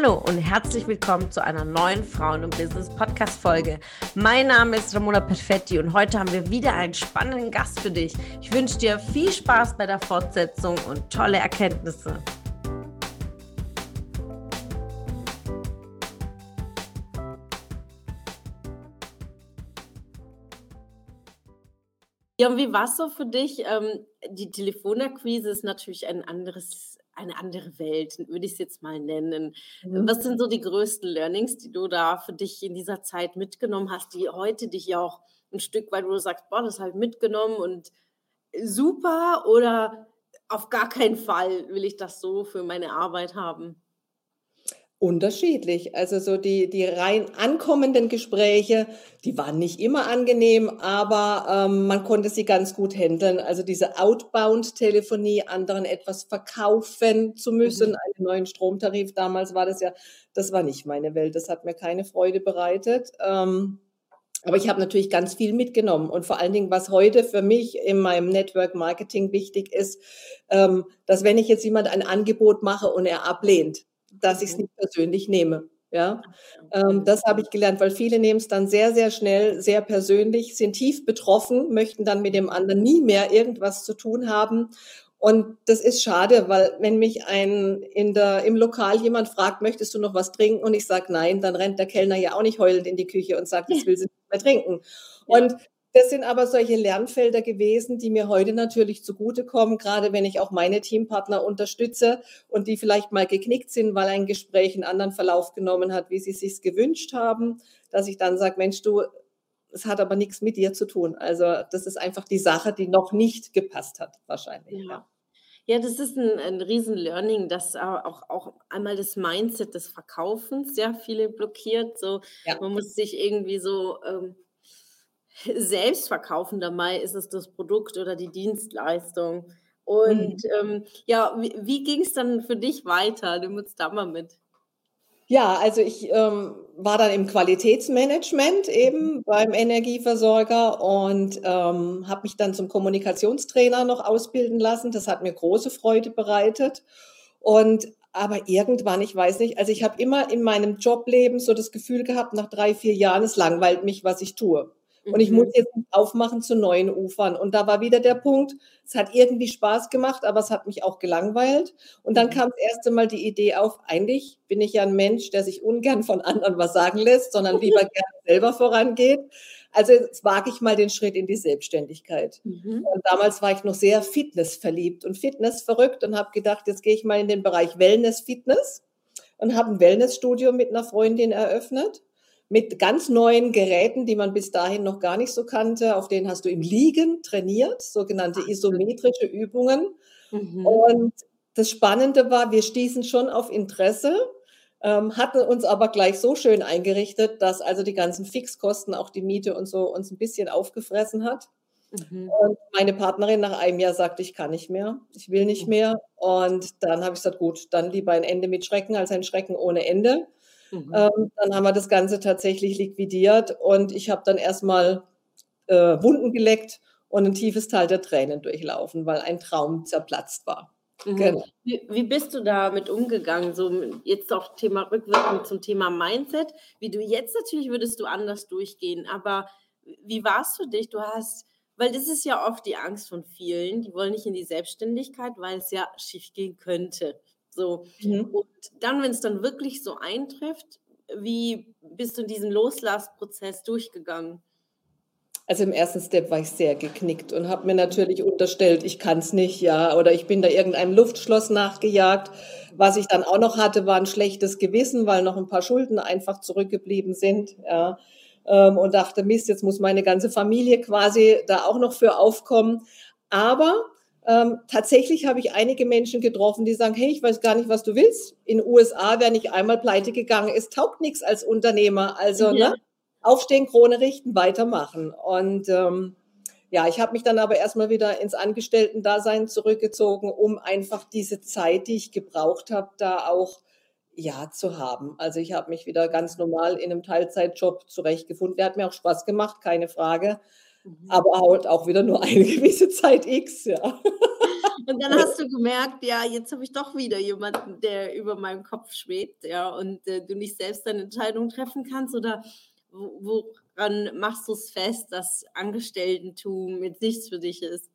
Hallo und herzlich willkommen zu einer neuen Frauen- und Business-Podcast-Folge. Mein Name ist Ramona Perfetti und heute haben wir wieder einen spannenden Gast für dich. Ich wünsche dir viel Spaß bei der Fortsetzung und tolle Erkenntnisse. Ja, und wie war es so für dich? Ähm, die Telefonakquise ist natürlich ein anderes eine andere Welt, würde ich es jetzt mal nennen. Mhm. Was sind so die größten Learnings, die du da für dich in dieser Zeit mitgenommen hast, die heute dich ja auch ein Stück weit, wo du sagst, boah, das halt mitgenommen und super oder auf gar keinen Fall will ich das so für meine Arbeit haben? Unterschiedlich. Also so die, die rein ankommenden Gespräche, die waren nicht immer angenehm, aber ähm, man konnte sie ganz gut handeln. Also diese Outbound-Telefonie, anderen etwas verkaufen zu müssen, mhm. einen neuen Stromtarif, damals war das ja, das war nicht meine Welt. Das hat mir keine Freude bereitet. Ähm, aber ich habe natürlich ganz viel mitgenommen. Und vor allen Dingen, was heute für mich in meinem Network Marketing wichtig ist, ähm, dass wenn ich jetzt jemand ein Angebot mache und er ablehnt, dass ich es mhm. nicht persönlich nehme. Ja, ähm, das habe ich gelernt, weil viele nehmen es dann sehr, sehr schnell, sehr persönlich, sind tief betroffen, möchten dann mit dem anderen nie mehr irgendwas zu tun haben. Und das ist schade, weil wenn mich ein in der, im Lokal jemand fragt, möchtest du noch was trinken? Und ich sage nein, dann rennt der Kellner ja auch nicht heulend in die Küche und sagt, jetzt will sie nicht mehr trinken. Und das sind aber solche Lernfelder gewesen, die mir heute natürlich zugutekommen, gerade wenn ich auch meine Teampartner unterstütze und die vielleicht mal geknickt sind, weil ein Gespräch einen anderen Verlauf genommen hat, wie sie es sich gewünscht haben, dass ich dann sage, Mensch, du, es hat aber nichts mit dir zu tun. Also das ist einfach die Sache, die noch nicht gepasst hat, wahrscheinlich. Ja. Ja, das ist ein, ein Riesen-Learning, dass auch, auch einmal das Mindset des Verkaufens sehr viele blockiert. So, ja. man muss sich irgendwie so ähm, selbst verkaufen, dabei ist es das Produkt oder die Dienstleistung. Und mhm. ähm, ja, wie, wie ging es dann für dich weiter? Nimm uns da mal mit. Ja, also ich ähm, war dann im Qualitätsmanagement eben mhm. beim Energieversorger und ähm, habe mich dann zum Kommunikationstrainer noch ausbilden lassen. Das hat mir große Freude bereitet. Und aber irgendwann, ich weiß nicht, also ich habe immer in meinem Jobleben so das Gefühl gehabt, nach drei, vier Jahren, es langweilt mich, was ich tue. Und ich muss mhm. jetzt aufmachen zu neuen Ufern. Und da war wieder der Punkt, es hat irgendwie Spaß gemacht, aber es hat mich auch gelangweilt. Und dann mhm. kam das erste Mal die Idee auf, eigentlich bin ich ja ein Mensch, der sich ungern von anderen was sagen lässt, sondern lieber gerne selber vorangeht. Also jetzt wage ich mal den Schritt in die Selbstständigkeit. Mhm. Und damals war ich noch sehr Fitness verliebt und Fitness verrückt und habe gedacht, jetzt gehe ich mal in den Bereich Wellness Fitness und habe ein Wellnessstudio mit einer Freundin eröffnet mit ganz neuen Geräten, die man bis dahin noch gar nicht so kannte. Auf denen hast du im Liegen trainiert, sogenannte isometrische Übungen. Mhm. Und das Spannende war, wir stießen schon auf Interesse, ähm, hatten uns aber gleich so schön eingerichtet, dass also die ganzen Fixkosten, auch die Miete und so uns ein bisschen aufgefressen hat. Mhm. Und meine Partnerin nach einem Jahr sagte, ich kann nicht mehr, ich will nicht mhm. mehr. Und dann habe ich gesagt, gut, dann lieber ein Ende mit Schrecken als ein Schrecken ohne Ende. Mhm. Ähm, dann haben wir das Ganze tatsächlich liquidiert und ich habe dann erstmal äh, Wunden geleckt und ein tiefes Tal der Tränen durchlaufen, weil ein Traum zerplatzt war. Mhm. Genau. Wie, wie, bist du damit umgegangen? So jetzt auch Thema rückwirkend zum Thema Mindset. Wie du jetzt natürlich würdest du anders durchgehen, aber wie war es für dich? Du hast, weil das ist ja oft die Angst von vielen, die wollen nicht in die Selbstständigkeit, weil es ja schief gehen könnte. So. Mhm. Und dann, wenn es dann wirklich so eintrifft, wie bist du in diesen Loslassprozess durchgegangen? Also im ersten Step war ich sehr geknickt und habe mir natürlich unterstellt, ich kann es nicht, ja, oder ich bin da irgendeinem Luftschloss nachgejagt. Was ich dann auch noch hatte, war ein schlechtes Gewissen, weil noch ein paar Schulden einfach zurückgeblieben sind, ja. Ähm, und dachte, Mist, jetzt muss meine ganze Familie quasi da auch noch für aufkommen. Aber ähm, tatsächlich habe ich einige Menschen getroffen, die sagen, hey, ich weiß gar nicht, was du willst. In den USA, wer nicht einmal pleite gegangen ist, taugt nichts als Unternehmer. Also ja. ne, aufstehen, Krone richten, weitermachen. Und ähm, ja, ich habe mich dann aber erstmal wieder ins Angestellten-Dasein zurückgezogen, um einfach diese Zeit, die ich gebraucht habe, da auch ja zu haben. Also ich habe mich wieder ganz normal in einem Teilzeitjob zurechtgefunden. Der hat mir auch Spaß gemacht, keine Frage. Mhm. Aber halt auch wieder nur eine gewisse Zeit X, ja. Und dann hast du gemerkt, ja, jetzt habe ich doch wieder jemanden, der über meinem Kopf schwebt, ja, und äh, du nicht selbst deine Entscheidung treffen kannst oder woran machst du es fest, dass Angestellten-Tum jetzt nichts für dich ist?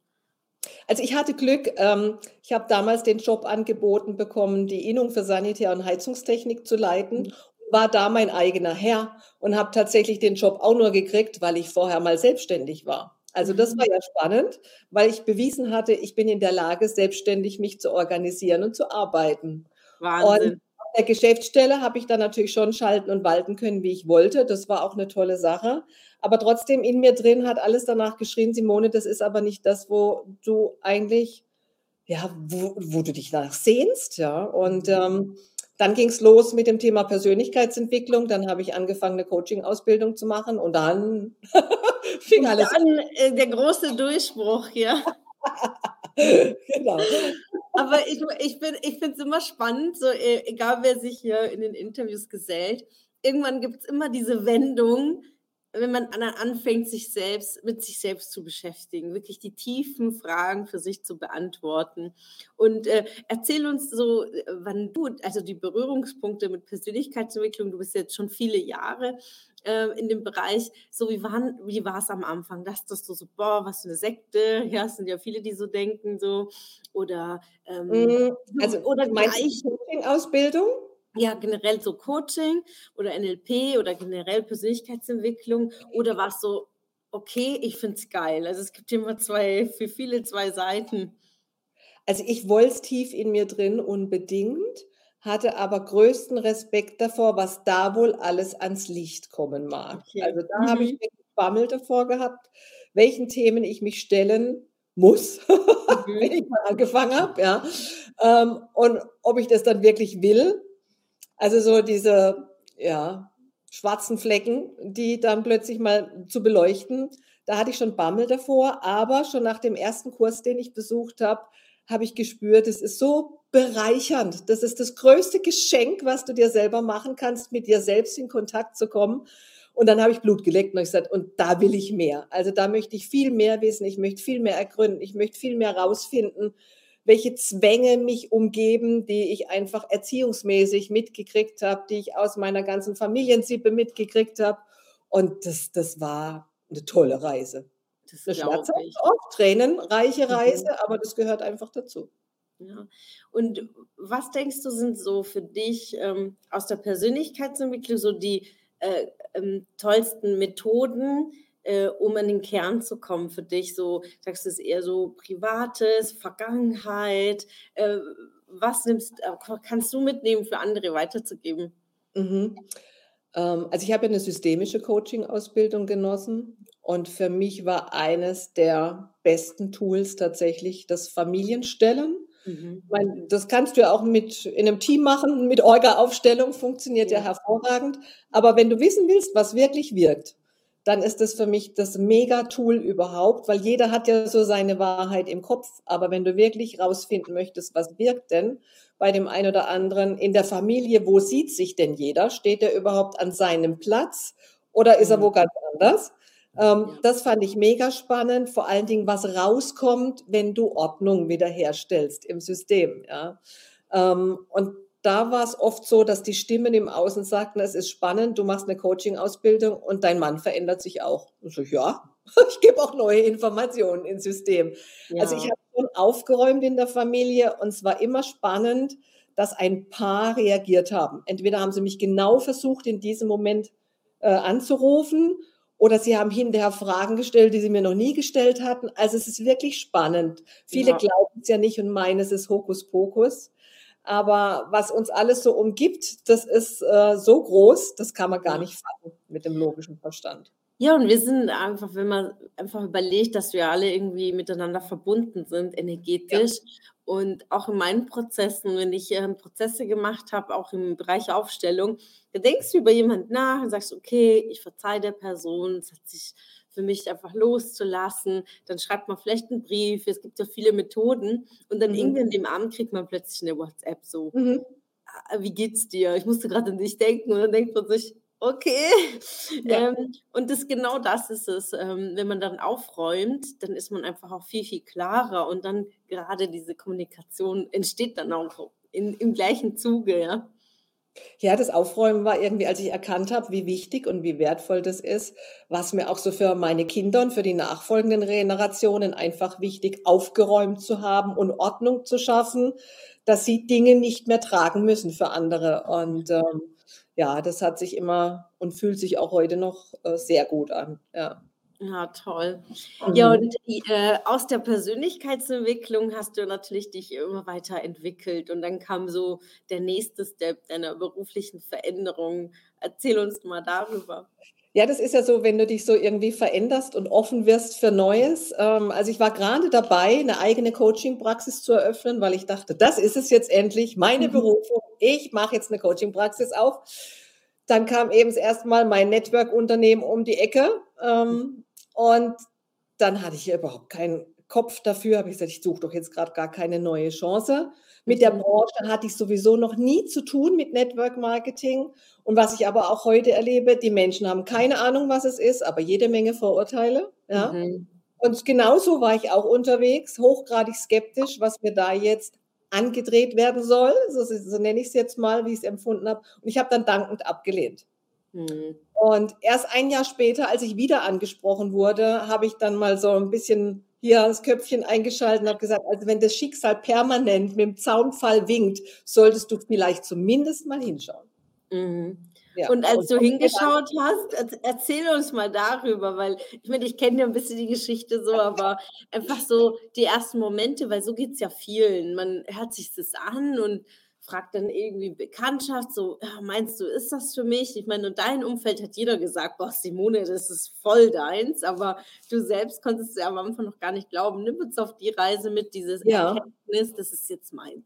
Also ich hatte Glück, ähm, ich habe damals den Job angeboten bekommen, die Innung für Sanitär- und Heizungstechnik zu leiten, mhm. War da mein eigener Herr und habe tatsächlich den Job auch nur gekriegt, weil ich vorher mal selbstständig war. Also das war mhm. ja spannend, weil ich bewiesen hatte, ich bin in der Lage, selbstständig mich zu organisieren und zu arbeiten. Wahnsinn. Und auf der Geschäftsstelle habe ich dann natürlich schon schalten und walten können, wie ich wollte. Das war auch eine tolle Sache. Aber trotzdem in mir drin hat alles danach geschrien, Simone, das ist aber nicht das, wo du eigentlich, ja, wo, wo du dich danach sehnst, ja. Und mhm. ähm, dann ging es los mit dem Thema Persönlichkeitsentwicklung. Dann habe ich angefangen, eine Coaching-Ausbildung zu machen und dann fing alles an. Äh, der große Durchbruch, ja. genau. Aber ich, ich, ich finde es immer spannend, so äh, egal wer sich hier in den Interviews gesellt, irgendwann gibt es immer diese Wendung, wenn man anfängt, sich selbst mit sich selbst zu beschäftigen, wirklich die tiefen Fragen für sich zu beantworten. Und äh, erzähl uns so, wann du, also die Berührungspunkte mit Persönlichkeitsentwicklung, du bist jetzt schon viele Jahre äh, in dem Bereich, so wie, waren, wie war es am Anfang? Dass, dass du so, boah, was für eine Sekte, ja, es sind ja viele, die so denken, so, oder, ähm, mm, also, oder gleich. Ausbildung? Ja, generell so Coaching oder NLP oder generell Persönlichkeitsentwicklung oder war es so, okay, ich finde es geil? Also es gibt immer zwei, für viele zwei Seiten. Also ich wollte es tief in mir drin unbedingt, hatte aber größten Respekt davor, was da wohl alles ans Licht kommen mag. Okay. Also da mhm. habe ich wirklich Bammel davor gehabt, welchen Themen ich mich stellen muss, mhm. wenn ich mal angefangen habe, ja. Ähm, und ob ich das dann wirklich will also so diese, ja, schwarzen Flecken, die dann plötzlich mal zu beleuchten. Da hatte ich schon Bammel davor, aber schon nach dem ersten Kurs, den ich besucht habe, habe ich gespürt, es ist so bereichernd. Das ist das größte Geschenk, was du dir selber machen kannst, mit dir selbst in Kontakt zu kommen. Und dann habe ich Blut geleckt und ich gesagt, und da will ich mehr. Also da möchte ich viel mehr wissen, ich möchte viel mehr ergründen, ich möchte viel mehr rausfinden welche Zwänge mich umgeben, die ich einfach erziehungsmäßig mitgekriegt habe, die ich aus meiner ganzen Familiensippe mitgekriegt habe. Und das, das war eine tolle Reise. Das eine schwarze, oft tränenreiche mhm. Reise, mhm. aber das gehört einfach dazu. Ja. Und was denkst du, sind so für dich ähm, aus der Persönlichkeitsentwicklung so die äh, ähm, tollsten Methoden, äh, um an den Kern zu kommen für dich? So, sagst du es eher so Privates, Vergangenheit? Äh, was nimmst, äh, kannst du mitnehmen für andere weiterzugeben? Mhm. Ähm, also ich habe ja eine systemische Coaching-Ausbildung genossen und für mich war eines der besten Tools tatsächlich das Familienstellen. Mhm. Meine, das kannst du ja auch mit in einem Team machen, mit Orga-Aufstellung funktioniert ja. ja hervorragend. Aber wenn du wissen willst, was wirklich wirkt, dann ist das für mich das Mega-Tool überhaupt, weil jeder hat ja so seine Wahrheit im Kopf. Aber wenn du wirklich rausfinden möchtest, was wirkt denn bei dem einen oder anderen in der Familie, wo sieht sich denn jeder? Steht er überhaupt an seinem Platz oder ist er wo mhm. ganz anders? Ähm, das fand ich mega spannend. Vor allen Dingen, was rauskommt, wenn du Ordnung wiederherstellst im System. Ja? Ähm, und da war es oft so, dass die Stimmen im Außen sagten, es ist spannend, du machst eine Coaching-Ausbildung und dein Mann verändert sich auch. Und so, ja, ich gebe auch neue Informationen ins System. Ja. Also ich habe schon aufgeräumt in der Familie und es war immer spannend, dass ein paar reagiert haben. Entweder haben sie mich genau versucht, in diesem Moment äh, anzurufen oder sie haben hinterher Fragen gestellt, die sie mir noch nie gestellt hatten. Also es ist wirklich spannend. Viele ja. glauben es ja nicht und meinen, es ist Hokuspokus. Aber was uns alles so umgibt, das ist äh, so groß, das kann man gar nicht fassen mit dem logischen Verstand. Ja, und wir sind einfach, wenn man einfach überlegt, dass wir alle irgendwie miteinander verbunden sind, energetisch. Ja. Und auch in meinen Prozessen, wenn ich äh, Prozesse gemacht habe, auch im Bereich Aufstellung, da denkst du über jemanden nach und sagst, okay, ich verzeihe der Person, es hat sich für mich einfach loszulassen. Dann schreibt man vielleicht einen Brief. Es gibt ja viele Methoden. Und dann mhm. irgendwie in dem Abend kriegt man plötzlich eine WhatsApp so. Mhm. Ah, wie geht's dir? Ich musste gerade an dich denken. Und dann denkt man sich, Okay. Ja. Ähm, und das genau das ist es. Ähm, wenn man dann aufräumt, dann ist man einfach auch viel, viel klarer und dann gerade diese Kommunikation entsteht dann auch in, im gleichen Zuge, ja. Ja, das Aufräumen war irgendwie, als ich erkannt habe, wie wichtig und wie wertvoll das ist, war es mir auch so für meine Kinder und für die nachfolgenden Generationen einfach wichtig, aufgeräumt zu haben und Ordnung zu schaffen, dass sie Dinge nicht mehr tragen müssen für andere. Und ähm, ja, das hat sich immer und fühlt sich auch heute noch äh, sehr gut an. Ja. Ja, toll. Ja, mhm. und äh, aus der Persönlichkeitsentwicklung hast du natürlich dich immer weiter entwickelt und dann kam so der nächste Step deiner beruflichen Veränderung. Erzähl uns mal darüber. Ja, das ist ja so, wenn du dich so irgendwie veränderst und offen wirst für Neues. Ähm, also ich war gerade dabei, eine eigene Coaching-Praxis zu eröffnen, weil ich dachte, das ist es jetzt endlich, meine mhm. Berufung. Ich mache jetzt eine Coaching-Praxis auf. Dann kam eben das erste Mal mein Network-Unternehmen um die Ecke. Ähm, und dann hatte ich überhaupt keinen Kopf dafür, habe ich gesagt, ich suche doch jetzt gerade gar keine neue Chance. Mit der mhm. Branche hatte ich sowieso noch nie zu tun mit Network Marketing. Und was ich aber auch heute erlebe, die Menschen haben keine Ahnung, was es ist, aber jede Menge Vorurteile. Ja? Mhm. Und genauso war ich auch unterwegs, hochgradig skeptisch, was mir da jetzt angedreht werden soll. So, so nenne ich es jetzt mal, wie ich es empfunden habe. Und ich habe dann dankend abgelehnt. Mhm. Und erst ein Jahr später, als ich wieder angesprochen wurde, habe ich dann mal so ein bisschen hier das Köpfchen eingeschaltet und habe gesagt, also wenn das Schicksal permanent mit dem Zaunfall winkt, solltest du vielleicht zumindest mal hinschauen. Mhm. Ja. Und als du hingeschaut hast, erzähl uns mal darüber, weil ich meine, ich kenne ja ein bisschen die Geschichte so, aber einfach so die ersten Momente, weil so geht es ja vielen. Man hört sich das an und fragt dann irgendwie Bekanntschaft, so, ja, meinst du, ist das für mich? Ich meine, in deinem Umfeld hat jeder gesagt, boah, Simone, das ist voll deins, aber du selbst konntest ja am Anfang noch gar nicht glauben. Nimm uns auf die Reise mit, dieses ja. Erkenntnis, das ist jetzt meins.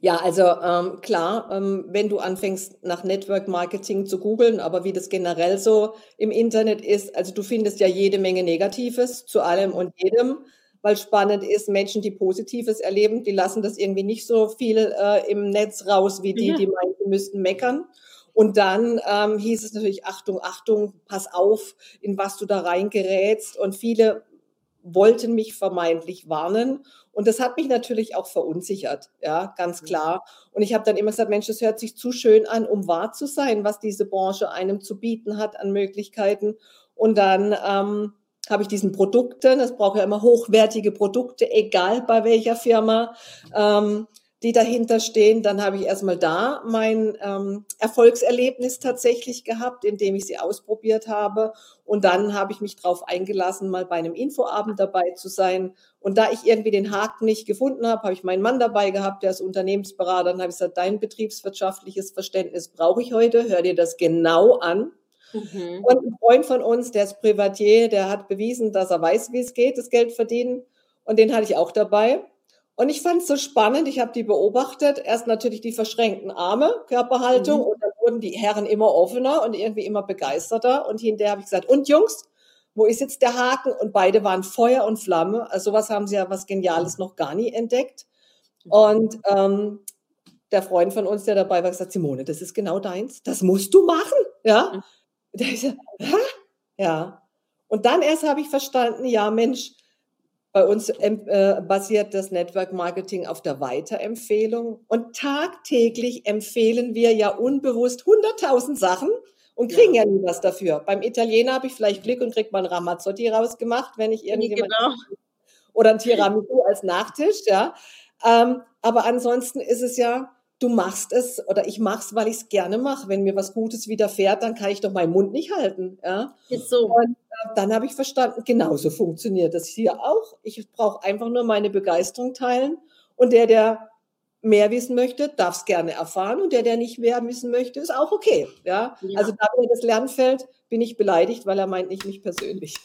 Ja, also ähm, klar, ähm, wenn du anfängst nach Network Marketing zu googeln, aber wie das generell so im Internet ist, also du findest ja jede Menge Negatives zu allem und jedem weil spannend ist, Menschen, die Positives erleben, die lassen das irgendwie nicht so viel äh, im Netz raus, wie die, ja. die meinen, die müssten meckern. Und dann ähm, hieß es natürlich, Achtung, Achtung, pass auf, in was du da reingerätst. Und viele wollten mich vermeintlich warnen. Und das hat mich natürlich auch verunsichert, ja, ganz mhm. klar. Und ich habe dann immer gesagt, Mensch, das hört sich zu schön an, um wahr zu sein, was diese Branche einem zu bieten hat an Möglichkeiten. Und dann ähm, habe ich diesen Produkten, es braucht ja immer hochwertige Produkte, egal bei welcher Firma, ähm, die dahinter stehen. Dann habe ich erstmal da mein ähm, Erfolgserlebnis tatsächlich gehabt, indem ich sie ausprobiert habe. Und dann habe ich mich darauf eingelassen, mal bei einem Infoabend dabei zu sein. Und da ich irgendwie den Haken nicht gefunden habe, habe ich meinen Mann dabei gehabt, der ist Unternehmensberater. Dann habe ich gesagt, dein betriebswirtschaftliches Verständnis brauche ich heute. Hör dir das genau an. Mhm. Und ein Freund von uns, der ist Privatier, der hat bewiesen, dass er weiß, wie es geht, das Geld verdienen. Und den hatte ich auch dabei. Und ich fand es so spannend, ich habe die beobachtet. Erst natürlich die verschränkten Arme, Körperhaltung, mhm. und dann wurden die Herren immer offener und irgendwie immer begeisterter. Und hinterher habe ich gesagt, und Jungs, wo ist jetzt der Haken? Und beide waren Feuer und Flamme. Also sowas haben sie ja was Geniales noch gar nie entdeckt. Und ähm, der Freund von uns, der dabei war, gesagt, Simone, das ist genau deins. Das musst du machen. Ja. Mhm. Da ich so, Hä? ja. Und dann erst habe ich verstanden, ja Mensch, bei uns äh, basiert das Network Marketing auf der Weiterempfehlung und tagtäglich empfehlen wir ja unbewusst 100.000 Sachen und kriegen ja. ja nie was dafür. Beim Italiener habe ich vielleicht Glück und kriege mal ein Ramazzotti rausgemacht, wenn ich irgendjemand genau. oder ein Tiramisu als Nachtisch, ja. Ähm, aber ansonsten ist es ja du machst es oder ich mache es, weil ich es gerne mache. Wenn mir was Gutes widerfährt, dann kann ich doch meinen Mund nicht halten. Ja? Ist so. Und äh, dann habe ich verstanden, genauso funktioniert das hier auch. Ich brauche einfach nur meine Begeisterung teilen und der, der mehr wissen möchte, darf es gerne erfahren und der, der nicht mehr wissen möchte, ist auch okay. Ja? ja. Also da mir das Lernfeld bin ich beleidigt, weil er meint nicht mich persönlich.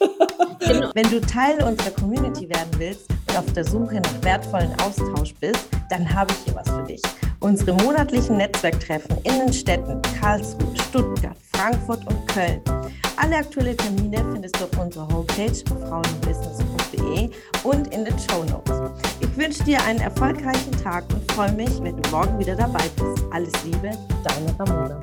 Genau. Wenn du Teil unserer Community werden willst und auf der Suche nach wertvollen Austausch bist, dann habe ich hier was für dich. Unsere monatlichen Netzwerktreffen in den Städten Karlsruhe, Stuttgart, Frankfurt und Köln. Alle aktuellen Termine findest du auf unserer Homepage frauenbusiness.de und in den Show Notes. Ich wünsche dir einen erfolgreichen Tag und freue mich, wenn du morgen wieder dabei bist. Alles Liebe, deine Ramona.